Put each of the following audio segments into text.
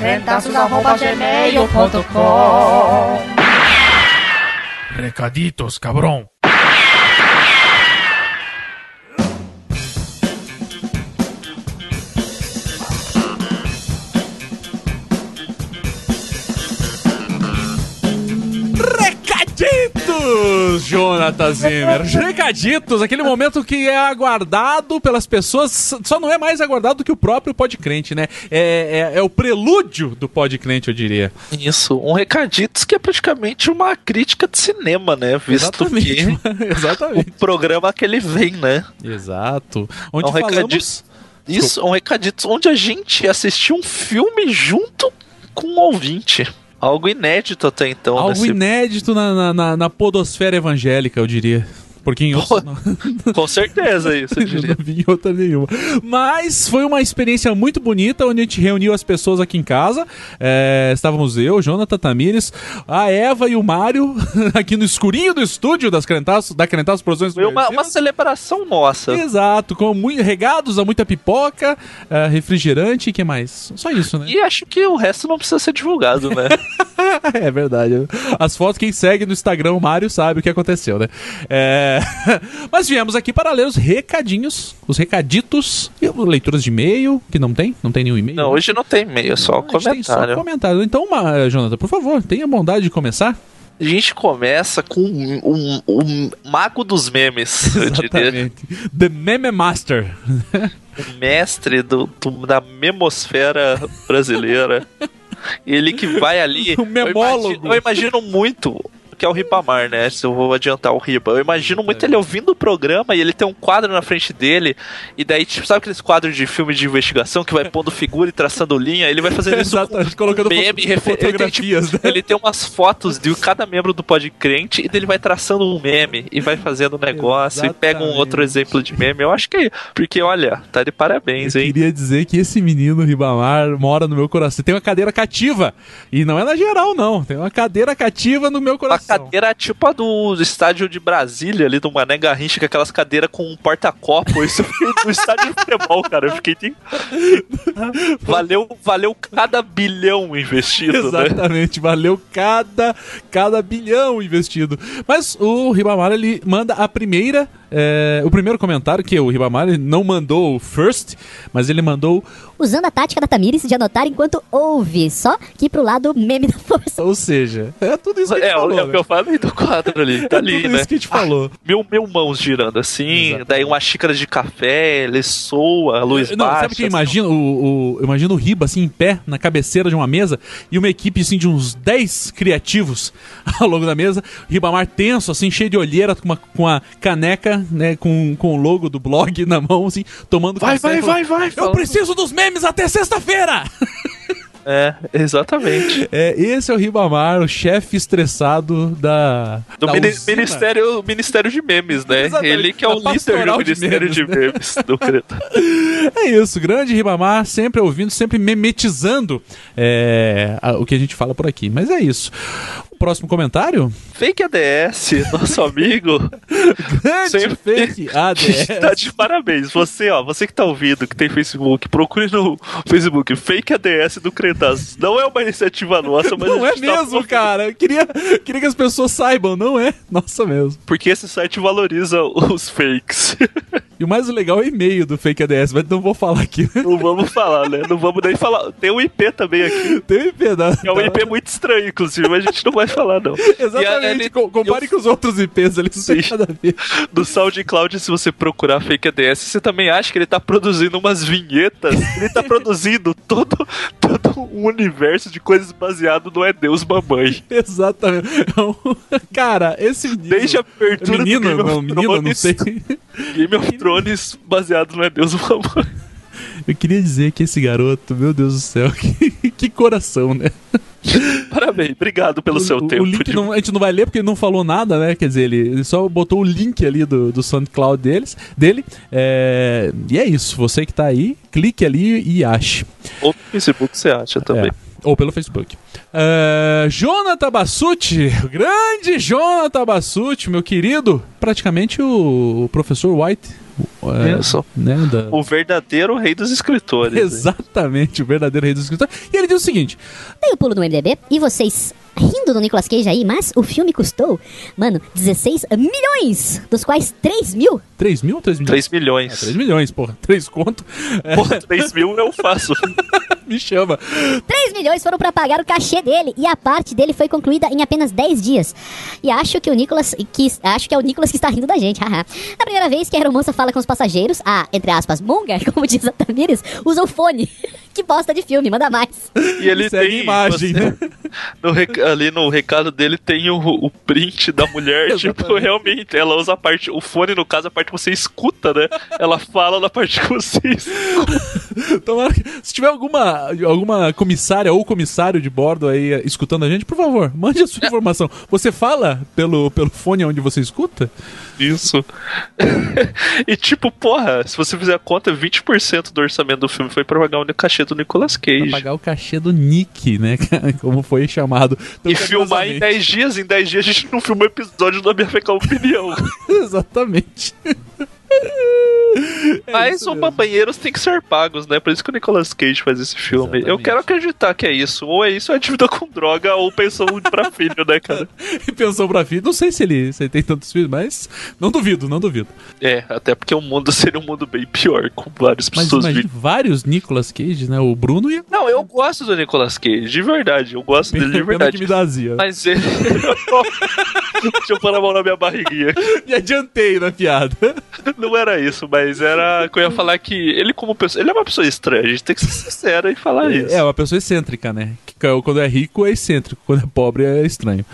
crentaços.gmail.com Recaditos, cabrão. Zimmer. Recaditos, aquele momento que é aguardado pelas pessoas, só não é mais aguardado do que o próprio Podcrente, né? É, é, é o prelúdio do Podcrente, eu diria. Isso, um recaditos que é praticamente uma crítica de cinema, né? Visto Exatamente. que Exatamente. o programa que ele vem, né? Exato. Onde É um falamos... recadito. Isso, um recaditos onde a gente assistiu um filme junto com um ouvinte. Algo inédito até então. Algo nesse- inédito na, na, na- na podosfera evangélica, eu diria. Porque em outros, não, Com certeza, isso, eu eu diria. não vi em outra nenhuma. Mas foi uma experiência muito bonita, onde a gente reuniu as pessoas aqui em casa. É, estávamos eu, Jonathan Tamires, a Eva e o Mário, aqui no escurinho do estúdio das Crentaços, da Crentaços Produções Foi uma, uma celebração nossa. Exato, com muito, regados a muita pipoca, é, refrigerante e que mais? Só isso, né? E acho que o resto não precisa ser divulgado, né? É verdade. As fotos, quem segue no Instagram, o Mário, sabe o que aconteceu, né? É... Mas viemos aqui para ler os recadinhos, os recaditos, e leituras de e-mail, que não tem? Não tem nenhum e-mail? Não, hoje não tem e-mail, só A gente tem comentário. Só comentário. Então, Ma- Jonathan, por favor, tenha bondade de começar. A gente começa com um, um- um mago dos memes. Exatamente. The Meme Master. O mestre do, do- da memosfera brasileira. Ele que vai ali. O memólogo. Eu imagino, eu imagino muito. Que é o Ribamar, né? Se eu vou adiantar o Riba. Eu imagino muito ele ouvindo o programa e ele tem um quadro na frente dele. E daí, tipo, sabe aqueles quadros de filme de investigação que vai pondo figura e traçando linha? Ele vai fazendo isso Exatamente, colocando meme, foto- refer- ele tem, fotografias, tipo, né? ele tem umas fotos de cada membro do Podcrente e daí ele vai traçando um meme e vai fazendo um negócio e pega um Exatamente. outro exemplo de meme. Eu acho que. Porque, olha, tá de parabéns, Eu hein? queria dizer que esse menino Ribamar mora no meu coração. Tem uma cadeira cativa. E não é na geral, não. Tem uma cadeira cativa no meu coração. Cadeira tipo a do estádio de Brasília, ali do Mané Garrincha, com aquelas cadeiras com um porta-copo. Isso foi no estádio de futebol, cara. Eu fiquei. tem- Valeu, valeu cada bilhão investido, né? Exatamente, valeu cada, cada bilhão investido. Mas o Ribamar, ele manda a primeira, é, o primeiro comentário, que o Ribamar ele não mandou o first, mas ele mandou, Usando a tática da Tamires de anotar enquanto ouve, só que pro lado meme da força. ou seja, é tudo isso que a gente É, falou, é o né? que eu falei do quadro ali, tá É ali, tudo né? isso que a gente falou. Mil, mil mãos girando assim, Exatamente. daí uma xícara de café, ele soa, a luz Não, baixa. sabe o que eu imagino? O, o, eu imagino o Riba assim em pé na cabeceira de uma mesa e uma equipe assim de uns 10 criativos ao longo da mesa. Ribamar tenso, assim, cheio de olheira, com uma, com a caneca, né, com, com o logo do blog na mão, assim, tomando Vai, café vai, falando, vai, vai. Eu falando- preciso dos memes até sexta-feira! É, exatamente. É, esse é o Ribamar, o chefe estressado da. Do da mini- usina. ministério, ministério de Memes, né? Exatamente. Ele que é Da o líder do pastoral de Ministério memes, de né? Memes do Creta. É isso, grande Ribamar, sempre ouvindo, sempre memetizando é, a- o que a gente fala por aqui. Mas é isso. O próximo comentário? Fake ADS, nosso amigo. Grande Sempre- fake ADS. tá de parabéns. Você, ó, você que tá ouvindo, que tem Facebook, procure no Facebook Fake ADS do Cretas. Não é uma iniciativa nossa, mas Não é tá mesmo, cara. Eu queria, queria que as pessoas saibam, não é? Nossa mesmo. Porque esse site valoriza os fakes. E o mais legal é o e-mail do Fake ADS, mas não vou falar aqui. Não vamos falar, né? Não vamos nem falar. Tem um IP também aqui. Tem um IP da. É um IP muito estranho, inclusive, mas a gente não vai falar, não. A- Exatamente. ele- Co- Compare eu- com os outros IPs ali, não tem nada a ver. do SoundCloud, se você procurar Fake ADS, você também acha que ele tá produzindo umas vinhetas. Ele tá produzindo todo, todo um universo de coisas baseado no É Deus Mamãe. Exatamente. É Cara, esse menino. Desde a abertura menino, do Game não, of menino, não Thrones, sei. Game of Thrones baseado no É Deus Mamãe. Eu queria dizer que esse garoto, meu Deus do céu, que, que coração, né? Parabéns, obrigado pelo o, seu o, tempo. O link de- não- a gente não vai ler porque ele não falou nada, né? Quer dizer, ele, ele só botou o link ali do, do SoundCloud deles, dele. É, e é isso. Você que tá aí, clique ali e ache. Ou no Facebook você acha também. É, ou pelo Facebook. É, Jonathan Bassucci, o grande Jonathan Bassucci, meu querido. Praticamente o, professor White. o- é, Isso. né, da- O verdadeiro rei dos escritores. né? Exatamente, o verdadeiro rei dos escritores. E ele diz o seguinte: Dei o pulo no MDB e vocês rindo do Nicolas Cage aí, mas o filme custou, mano, 16 milhões, dos quais 3 mil 3 mil ou 3 milhões? 3 Ah, milhões. 3 milhões, porra. 3 conto. É, Porra, 3 mil eu faço. me chama. 3 milhões foram pra pagar o cachê dele e a parte dele foi concluída em apenas 10 dias. E acho que o Nicolas que acho que é o Nicolas que está rindo da gente. haha. Na primeira vez que a aeromoça fala com os passageiros, a entre aspas Monga, como diz a Tamires, usa o fone. Que bosta de filme, manda mais. E ele Segue tem imagem, você- né? no rec- ali no recado dele tem o, o print da mulher, tipo, realmente, ela usa a parte, o fone no caso, a parte que você escuta, né? Ela fala na parte que você escuta. Tomara que, se tiver alguma, alguma comissária ou comissário de bordo aí eh, escutando a gente, por favor, mande a sua informação. Você fala pelo, pelo fone onde você escuta? Isso. e tipo, porra, se você fizer a conta, 20% do orçamento do filme foi pra pagar o cachê do Nicolas Pra Cage. pagar o cachê do Nick, né? Como foi chamado. tão E filmar em carinhosamente. 10 dias, em 10 dias a gente não filma o episódio da minha fecal opinião. Exatamente. É Mas os mesmo. banheiros têm que ser pagos, né? Por isso que o Nicolas Cage faz esse filme. Eu Exatamente. quero acreditar que é isso. Ou é isso, ou é dívida com droga, ou pensão pra filho, né, cara? E pensou pra filho. Não sei se ele, se ele tem tantos filhos, mas não duvido, não duvido. É, até porque o mundo seria um mundo bem pior, com várias Mas pessoas vivendo. vários Nicolas Cage, né? O Bruno ia. Não, eu gosto do Nicolas Cage, de verdade. Eu gosto dele de verdade. que me dá azia. Mas ele. Deixa eu pôr a mão na minha barriguinha. Me adiantei na piada. Não era isso, mas era que eu ia falar que ele, como pessoa. Ele é uma pessoa estranha, a gente tem que ser sincero e falar isso. É, uma pessoa excêntrica, né? Que Quando é rico é excêntrico, quando é pobre é estranho.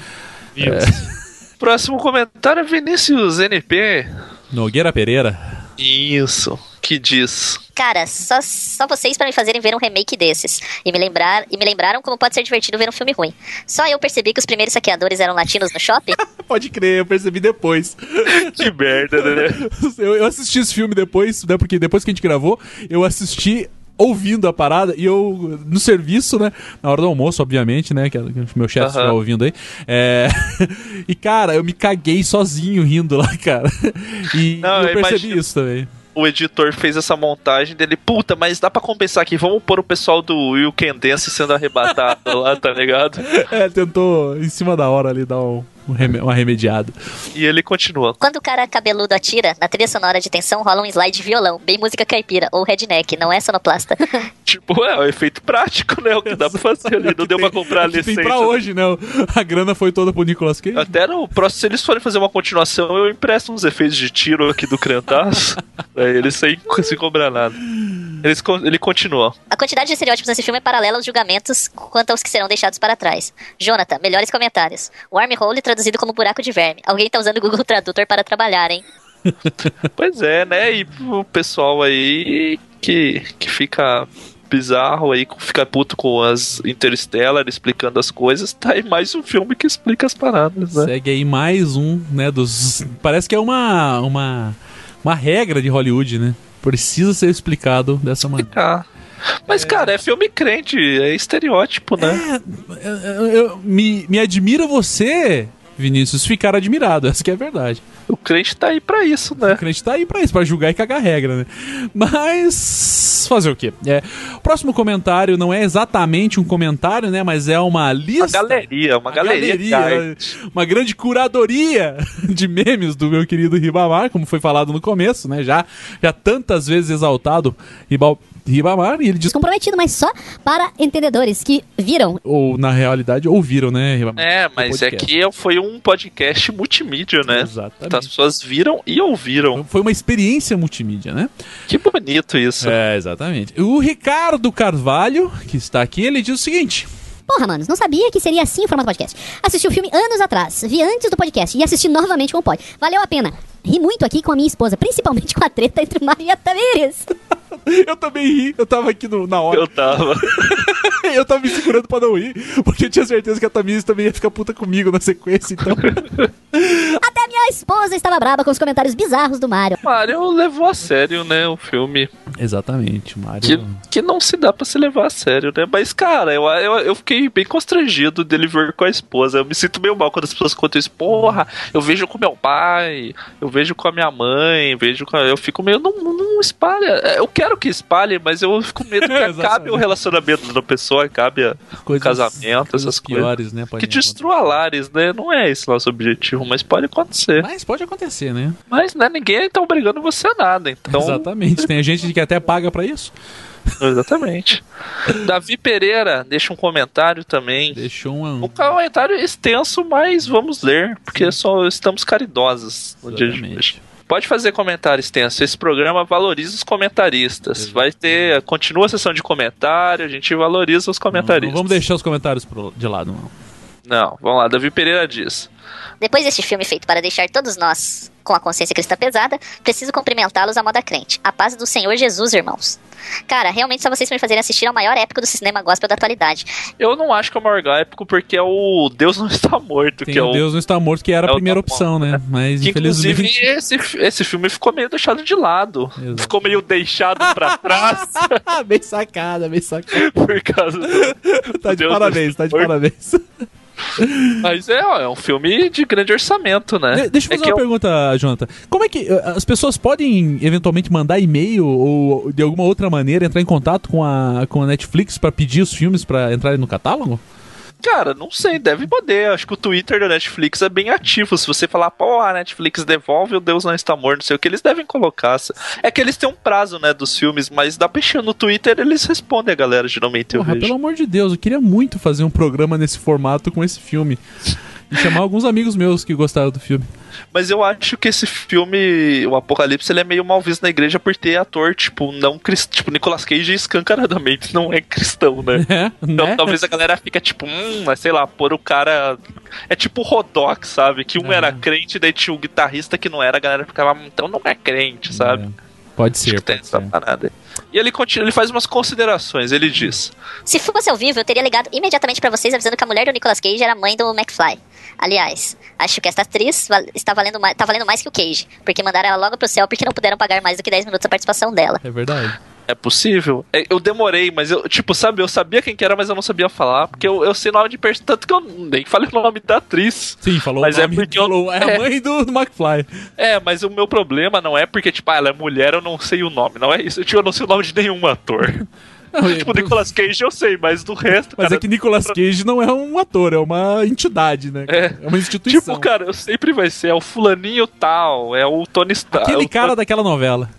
Isso. Próximo comentário é Vinícius NP. Nogueira Pereira. Isso. Que diz. Cara, só, só vocês pra me fazerem ver um remake desses. E me, lembrar, e me lembraram como pode ser divertido ver um filme ruim. Só eu percebi que os primeiros saqueadores eram latinos no shopping? Pode crer, eu percebi depois. Que merda, né? Eu, eu assisti esse filme depois, né? Porque depois que a gente gravou, eu assisti ouvindo a parada e eu no serviço, né? Na hora do almoço, obviamente, né? Que que meu chefe estiver ouvindo aí. É... e, cara, eu me caguei sozinho rindo lá, cara. E Não, eu eu percebi imagino- isso também. O editor fez essa montagem dele. Puta, mas dá pra compensar aqui. Vamos pôr o pessoal do Will Can Dance sendo arrebatado lá, tá ligado? É, tentou em cima da hora ali dar um, uma remediada. E ele continua. Quando o cara cabeludo atira, na trilha sonora de tensão rola um slide de violão, bem música caipira, ou redneck, não é sonoplasta. Tipo, é, o efeito prático, né? O que dá pra fazer ali. Não deu pra comprar a É licença. Tem pra hoje, né? A grana foi toda pro Nicolas Cage. Até no próximo, se eles forem fazer uma continuação, eu empresto uns efeitos de tiro aqui do Crentaço. aí eles sem, sem cobrar nada. Eles, ele continua. A quantidade de estereótipos nesse filme é paralela aos julgamentos quanto aos que serão deixados para trás. Jonathan, melhores comentários. Wormhole traduzido como buraco de verme. Alguém tá usando o Google Tradutor para trabalhar, hein? Pois é, né? E o pessoal aí que, que fica bizarro aí, fica puto com as Interstellar explicando as coisas, tá aí mais um filme que explica as paradas, né? Segue aí mais um, né, dos... Parece que é uma, uma, uma regra de Hollywood, né? Precisa ser explicado dessa maneira. Ah. Mas, cara, é filme crente, é estereótipo, né? É, eu- eu- me, me admira você, Vinícius, ficar admirado. Essa que é a verdade. O crente tá aí pra isso, O né? crente tá aí pra isso, pra julgar e cagar regra, né? Mas. Fazer o quê? É, o próximo comentário não é exatamente um comentário, né? Mas é uma Uma lista. galeria, uma galeria, de arte. uma grande curadoria de memes do meu querido Ribamar, como foi falado no começo, né? Já, já tantas vezes exaltado Ribal, Ribamar, e ele diz. Descomprometido, mas só para entendedores que viram. Ou na realidade ouviram, né, Ribamar? É, mas podcast. aqui foi um podcast multimídia, né? Exatamente. Então as pessoas viram e ouviram. Foi uma experiência multimídia, né? Que bonito isso. É, exatamente. O Ricardo Carvalho, que está aqui, ele diz o seguinte: Porra, manos, não sabia que seria assim o formato podcast. Assisti o filme anos atrás, vi antes do podcast e assisti novamente com o pod. Valeu a pena. Ri muito aqui com a minha esposa, principalmente com a treta entre Maria Tamires. Eu também ri, eu tava aqui no- na hora. Eu tava. Eu tava me segurando pra não rir, porque eu tinha certeza que a Tamires também ia ficar puta comigo na sequência, então. Até minha esposa estava braba com os comentários bizarros do Mario. Mario levou a sério, né? O filme. Exatamente, Mario. Que, que não se dá pra se levar a sério, né? Mas, cara, eu, eu, eu fiquei bem constrangido dele ver com a esposa. Eu me sinto meio mal quando as pessoas contam isso. Porra, eu vejo com meu pai, eu vejo com a minha mãe, vejo com a... Eu fico meio, não, não espalha. É, Eu quero que espalhe, mas eu fico com medo que acabe o relacionamento da pessoa, acabe a- o casamento, coisas essas coisas. piores, né? Que destrua lares, né? Não é esse nosso objetivo, mas pode acontecer. Mas pode acontecer, né? Mas, né, ninguém tá obrigando você a nada, então... Exatamente. Tem gente que até paga pra isso. Exatamente. Davi Pereira deixa um comentário também. Deixou Um um. comentário extenso, mas vamos ler, porque só estamos caridosos no dia de Exatamente. hoje. Pode fazer comentário extenso. Esse programa valoriza os comentaristas. Exatamente. Vai ter. Continua a sessão de comentário, a gente valoriza os Não, comentaristas. não vamos deixar os comentários de lado, não. Não, vamos lá. Davi Pereira diz. Depois deste filme feito para deixar todos nós com a consciência cristã pesada, preciso cumprimentá-los à moda crente. A paz do Senhor Jesus, irmãos. Cara, realmente só vocês me fazerem assistir ao maior épico do cinema gospel da atualidade. Eu não acho que é o maior épico porque é o Deus não está morto, Tem que é o o. Deus não está morto, que era é a primeira Tá opção, né? Mas Que inclusive infelizmente. esse, esse filme ficou meio deixado de lado. Exato. Ficou meio deixado pra trás bem sacada, bem sacada. por causa do. Tá de Deus parabéns, tá de morto. parabéns. Mas é, ó, é um filme de grande orçamento, né? De- Deixa eu é fazer que uma eu- pergunta, Jonathan. Como é que uh, as pessoas podem eventualmente mandar e-mail ou de alguma outra maneira entrar em contato com a, com a Netflix pra pedir os filmes pra entrarem no catálogo? Cara, não sei, deve poder. Acho que o Twitter da Netflix é bem ativo. Se você falar, pô, a Netflix devolve o Deus não está morto, não sei o que, eles devem colocar. É que eles têm um prazo, né, dos filmes, mas dá peixinho no Twitter, eles respondem a galera, geralmente eu Porra, vejo. pelo amor de Deus, eu queria muito fazer um programa nesse formato com esse filme. E chamar alguns amigos meus que gostaram do filme. Mas eu acho que esse filme, o Apocalipse, ele é meio mal visto na igreja por ter ator, tipo, não cristão. Tipo, Nicolas Cage escancaradamente não é cristão, né? É, Então né? talvez a galera fica tipo, hum, mas sei lá, pôr o cara. É tipo o Rodox, sabe? Que um É. era crente, daí tinha o guitarrista que não era, a galera ficava, "Hum, então não é crente, sabe? É, Pode Acho ser, que tem pode essa ser. parada. E ele continua, ele faz umas considerações, ele diz. Se fosse ao vivo, eu teria ligado imediatamente pra vocês avisando que a mulher do Nicolas Cage era a mãe do McFly. Aliás, acho que esta atriz está valendo mais, tá valendo mais que o Cage, porque mandaram ela logo pro céu porque não puderam pagar mais do que 10 minutos a participação dela. É verdade. É possível? É, Eu demorei, mas eu, tipo, sabe, eu sabia quem que era, mas eu não sabia falar, porque eu, eu sei nome de personagem, tanto que eu nem falei o nome da atriz. Sim, falou Mas o é nome, porque eu- falou, é, é. a mãe do, do McFly. É, mas o meu problema não é porque, tipo, ah, ela é mulher, eu não sei o nome, não é isso. Tipo, eu não sei o nome de nenhum ator. Não, tipo, o Nicolas Cage eu sei, mas do resto, Mas cara, é que Nicolas Cage não é um ator, é uma entidade, né? É. uma instituição. Tipo, cara, eu sempre vai ser, é o fulaninho tal, é o Tony Stark. Aquele é o cara daquela novela.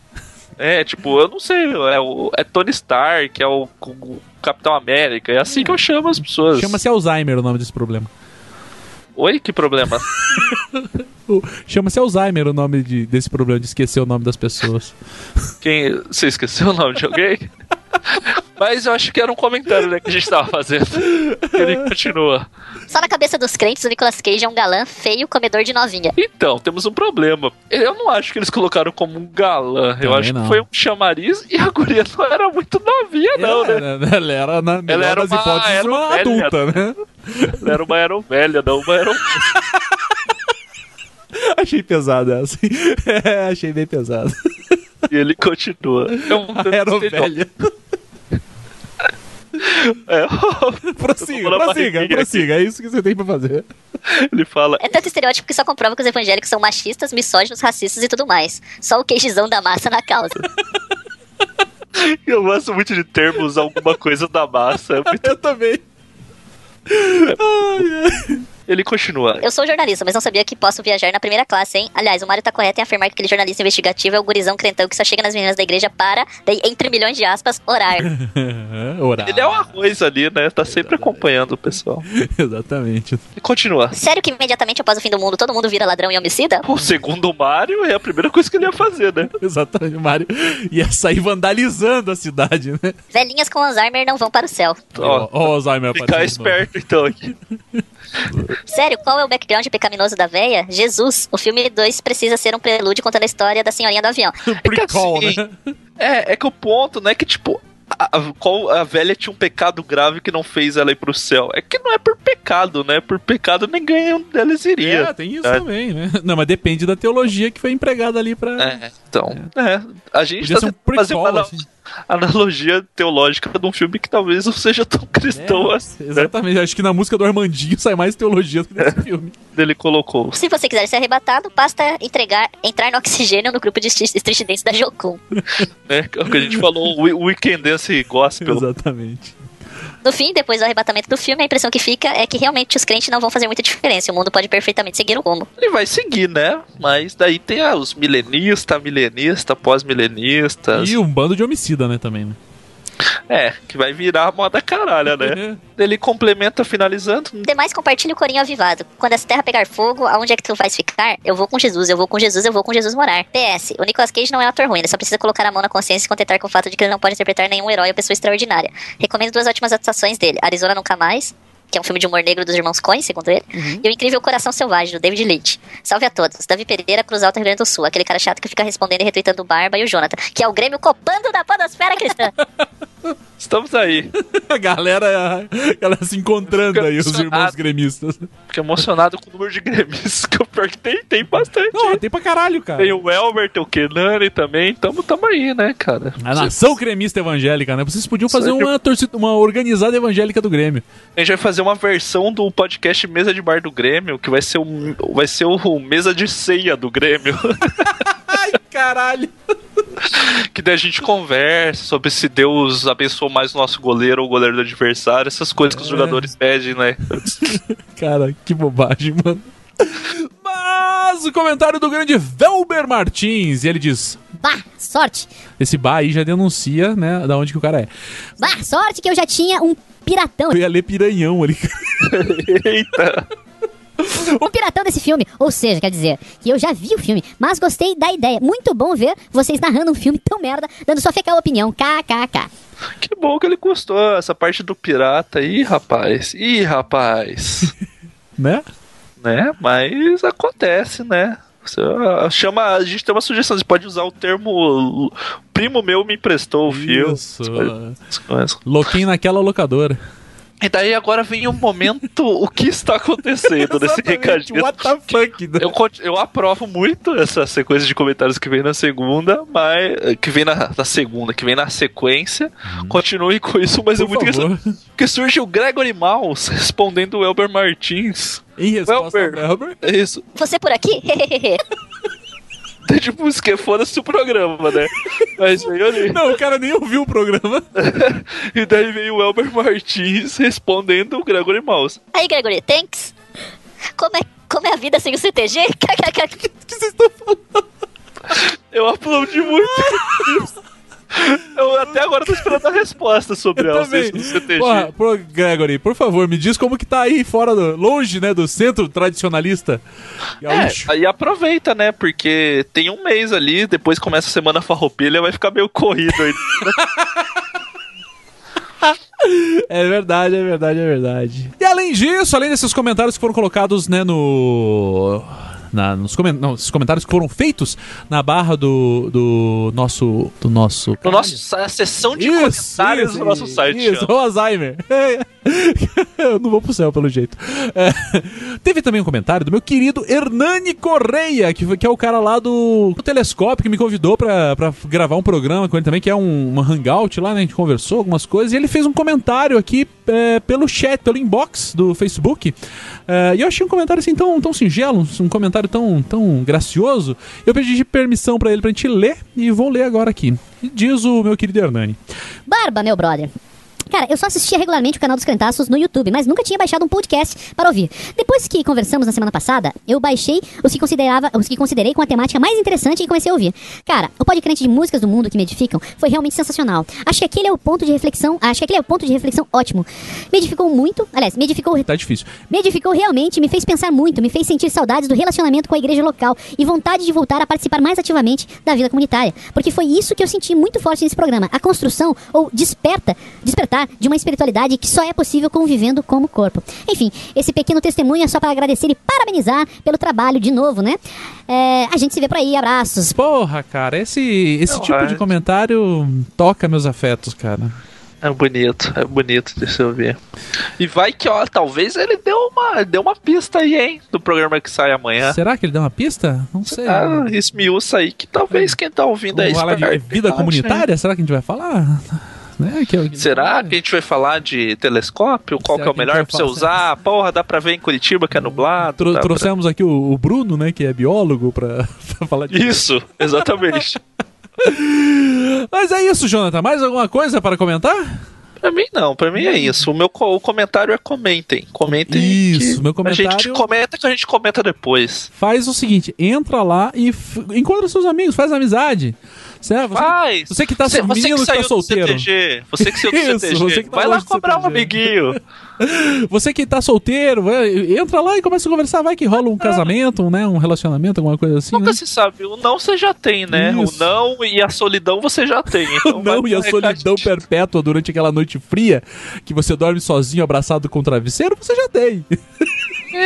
É, tipo, eu não sei, é, o, é Tony Stark, é o, o Capitão América, é assim que eu chamo as pessoas. Chama-se Alzheimer o nome desse problema. Oi, que problema? Chama-se Alzheimer o nome de- desse problema de esquecer o nome das pessoas. Quem. Você esqueceu o nome de alguém? Mas eu acho que era um comentário né, que a gente tava fazendo. Ele continua. Só na cabeça dos crentes, o Nicolas Cage é um galã feio, comedor de novinha. Então, temos um problema. Eu não acho que eles colocaram como um galã. Eu Também acho não. que foi um chamariz e a guria não era muito novinha, não, né? Ela, ela era, na melhor era das uma hipóteses, aero uma velha. adulta, né? Ela era uma aerovelha, não uma aero... Achei pesado essa. É, achei bem pesado. E ele continua. Eu não sei Aerovelha. É, Prossiga, prossiga, prossiga. É isso que você tem pra fazer. ele fala. É tanto estereótipo que só comprova que os evangélicos são machistas, misóginos, racistas e tudo mais. Só o queijizão da massa na causa. Eu gosto muito de termos alguma coisa da massa. É muito- Eu também. Ele continua. Eu sou jornalista, mas não sabia que posso viajar na primeira classe, hein? Aliás, o Mário tá correto em afirmar que aquele jornalista investigativo é o gurizão crentão que só chega nas meninas da igreja para, entre milhões de aspas, orar. Orar. Ele é o arroz ali, né? Tá sempre acompanhando o pessoal. Exatamente. E continua. Sério que imediatamente após o fim do mundo todo mundo vira ladrão e homicida? O segundo Mario é a primeira coisa que ele ia fazer, né? Exatamente. O Mario ia sair vandalizando a cidade, né? Velhinhas com Alzheimer não vão para o céu. Ó, Ó, o Alzheimer Ficar esperto então aqui. Sério, qual é o background pecaminoso da véia? Jesus, o filme 2 precisa ser um prelúdio contando a história da senhorinha do avião. Prequel, assim, né? É, é que o ponto, né, que tipo, a, a, qual, a velha tinha um pecado grave que não fez ela ir pro céu. É que não é por pecado, né? Por pecado ninguém deles iria. É, tem isso É. também, né? Não, mas depende da teologia que foi empregada ali pra. É, então, é. A gente Podia tá ser um prequel, uma assim. analogia teológica de um filme que talvez não seja tão cristão É, assim. né? Exatamente, acho que na música do Armandinho sai mais teologia do que nesse filme. Ele colocou. Se você quiser ser arrebatado, basta entregar, entrar no oxigênio no grupo de Street Dance da Jocum. né? É o que a gente falou, o Weekend Dance Gospel. Exatamente. No fim, depois do arrebatamento do filme, a impressão que fica é que realmente os crentes não vão fazer muita diferença. O mundo pode perfeitamente seguir o rumo. Ele vai seguir, né? Mas daí tem ah, os milenistas, milenista, pós-milenistas. E um bando de homicida, né, também, né? É, que vai virar moda caralha, né? Ele complementa finalizando. Demais, compartilhe o corinho avivado. Quando essa terra pegar fogo, aonde é que tu vais ficar? Eu vou com Jesus, eu vou com Jesus, eu vou com Jesus morar. PS, o Nicolas Cage não é um ator ruim, ele só precisa colocar a mão na consciência e se contentar com o fato de que ele não pode interpretar nenhum herói ou pessoa extraordinária. Recomendo duas ótimas atuações dele: Arizona Nunca Mais, que é um filme de humor negro dos irmãos Coen, segundo ele, e o incrível Coração Selvagem, do David Lynch. Salve a todos. Davi Pereira, Cruz Alta, Rio Grande do Sul, aquele cara chato que fica respondendo e retweetando o Barba e o Jonathan, que é o Grêmio copando da podosfera cristã. Estamos aí. A galera, a galera se encontrando aí, os irmãos gremistas. Fiquei emocionado com o número de gremistas, que o pior que tem, tem bastante. Não, tem pra caralho, cara. Tem o Elber, tem o Kenani também. Tamo, tamo aí, né, cara? A nação cremista evangélica, né? Vocês podiam fazer uma, torcida, uma organizada evangélica do Grêmio. A gente vai fazer uma versão do podcast Mesa de Bar do Grêmio, que vai ser o, vai ser o Mesa de Ceia do Grêmio. Ai, caralho. que daí a gente conversa sobre se Deus abençoou mais o nosso goleiro ou o goleiro do adversário, essas coisas que os É. jogadores pedem, né? Cara, que bobagem, mano. Mas o comentário do grande Velber Martins, e ele diz: Bah, sorte. esse bar aí já denuncia, né, da onde que o cara é. Bah, sorte que eu já tinha um piratão. Eu ia ler piranhão ali. Eita! Um piratão desse filme. Ou seja, quer dizer, que eu já vi o filme, mas gostei da ideia. Muito bom ver vocês narrando um filme tão merda, dando sua fecal opinião. KKK. Que bom que ele gostou essa parte do pirata. Ih, rapaz. Ih, rapaz. né? né? Mas acontece, né? Você, ah, chama, a gente tem uma sugestão, você pode usar o termo primo meu me emprestou o filme. Isso. Loquinho naquela locadora. E daí agora vem o momento, o que está acontecendo nesse recadinho. What the fuck? Eu, conti- eu aprovo muito essa sequência de comentários que vem na segunda, mas. que vem na, na segunda, que vem na sequência. Continue com isso, mas é. Por muito favor. engraçado. Porque surge o Gregory Mouse respondendo o Elber Martins. Em resposta Welber. ao Welber, É isso. Você por aqui? Tem tipo isso que foda-se o programa, né? Mas veio ali. Não, o cara nem ouviu o programa. E daí veio o Elber Martins respondendo o Gregory Mouse. Aí, Gregory, thanks. Como é, como é a vida sem o CTG? KKK. O que vocês estão falando? Eu aplaudi muito. Eu até agora tô esperando a resposta sobre ela. Porra, pro Gregory, por favor, me diz como que tá aí fora, do, longe, né, do centro tradicionalista. Gaúcho. É, aí aproveita, né? Porque tem um mês ali, depois começa a semana farroupilha, vai ficar meio corrido aí. É verdade, é verdade, é verdade. E além disso, além desses comentários que foram colocados, né, no. Na, nos comen não, esses comentários que foram feitos na barra do, do nosso. Do nosso. No nosso, a sessão de comentários do nosso site. Isso, o Alzheimer. Eu não vou pro céu, pelo jeito. É, teve também um comentário do meu querido Hernani Correia, que, que é o cara lá do, do Telescópio, que me convidou pra, pra gravar um programa com ele também, que é um, uma hangout lá, né? A gente conversou algumas coisas, e ele fez um comentário aqui é, pelo chat, pelo inbox do Facebook. É, e eu achei um comentário assim tão, tão singelo, um, comentário tão, tão gracioso. Eu pedi permissão pra ele pra gente ler e vou ler agora aqui. Diz o meu querido Hernani. Barba, meu brother. Cara, eu só assistia regularmente o canal dos Crentaços no YouTube, mas nunca tinha baixado um podcast para ouvir. Depois que conversamos na semana passada, eu baixei os que considerava, os que considerei com a temática mais interessante e comecei a ouvir. Cara, o podcast de músicas do mundo que me edificam foi realmente sensacional. Acho que aquele é o ponto de reflexão, acho que aquele é o ponto de reflexão ótimo. Me edificou muito, aliás, me edificou Tá difícil. me edificou realmente, me fez pensar muito, me fez sentir saudades do relacionamento com a igreja local e vontade de voltar a participar mais ativamente da vida comunitária. Porque foi isso que eu senti muito forte nesse programa. A construção, ou desperta, despertar desfrutar de uma espiritualidade que só é possível convivendo com o corpo. Enfim, esse pequeno testemunho é só para agradecer e parabenizar pelo trabalho de novo, né? É, a gente se vê por aí, abraços. Porra, cara, esse, esse Não, tipo é. de comentário toca meus afetos, cara. É bonito, é bonito de se ouvir. E vai que, ó, talvez ele deu uma, deu uma pista aí, hein? Do programa que sai amanhã. Será que ele deu uma pista? Não sei. Ah, esmiuça aí que talvez quem tá ouvindo aí falar de esperto, vida comunitária? Será que a gente vai falar? Né? Que é- Será que a gente vai falar de telescópio? Qual Será que é o a melhor pra você usar? Porra, dá pra ver em Curitiba que é nublado. Tro- dá pra- trouxemos aqui o, o Bruno, né, que é biólogo, pra, pra falar de Isso, exatamente. Mas é isso, Jonathan. Mais alguma coisa para comentar? pra mim não, pra mim é isso. O meu co- o comentário é comentem. Comentem. Isso, meu A comentário- gente comenta que a gente comenta depois. Faz o seguinte, entra lá e encontra seus amigos, faz amizade. Certo? Você, Faz! você que tá você, você que que tá saiu do solteiro. CTG, você que saiu do Isso, CTG, você que tá vai lá do cobrar um amiguinho. Você que tá solteiro, vai- entra lá e começa a conversar. Vai que rola um casamento, um, né? Um relacionamento, alguma coisa assim. Nunca Né? se sabe, o não você já tem, né? Isso. O não e a solidão você já tem. Então Não, vai e a solidão perpétua durante aquela noite fria, que você dorme sozinho, abraçado com o travesseiro, você já tem.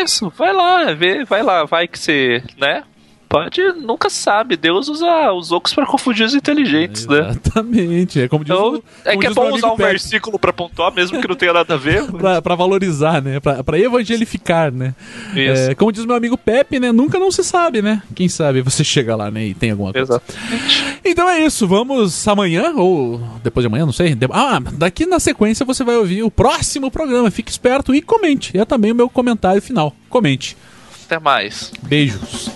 Isso, vai lá, vê, vai lá, vai que você, né? Pode, nunca sabe. Deus usa os ocos pra confundir os inteligentes, né? Exatamente. É como diz, Então, o, é que é bom usar um Pepe, versículo pra pontuar, mesmo que não tenha nada a ver. Pra, pra valorizar, né? Pra, pra evangelificar, né? Isso. É, como diz meu amigo Pepe, né? Nunca não se sabe, né? Quem sabe você chega lá, né? E tem alguma coisa. Exatamente. Então é isso, vamos amanhã, ou depois de amanhã, não sei. Ah, daqui na sequência você vai ouvir o próximo programa. Fique esperto e comente. É também o meu comentário final. Comente. Até mais. Beijos.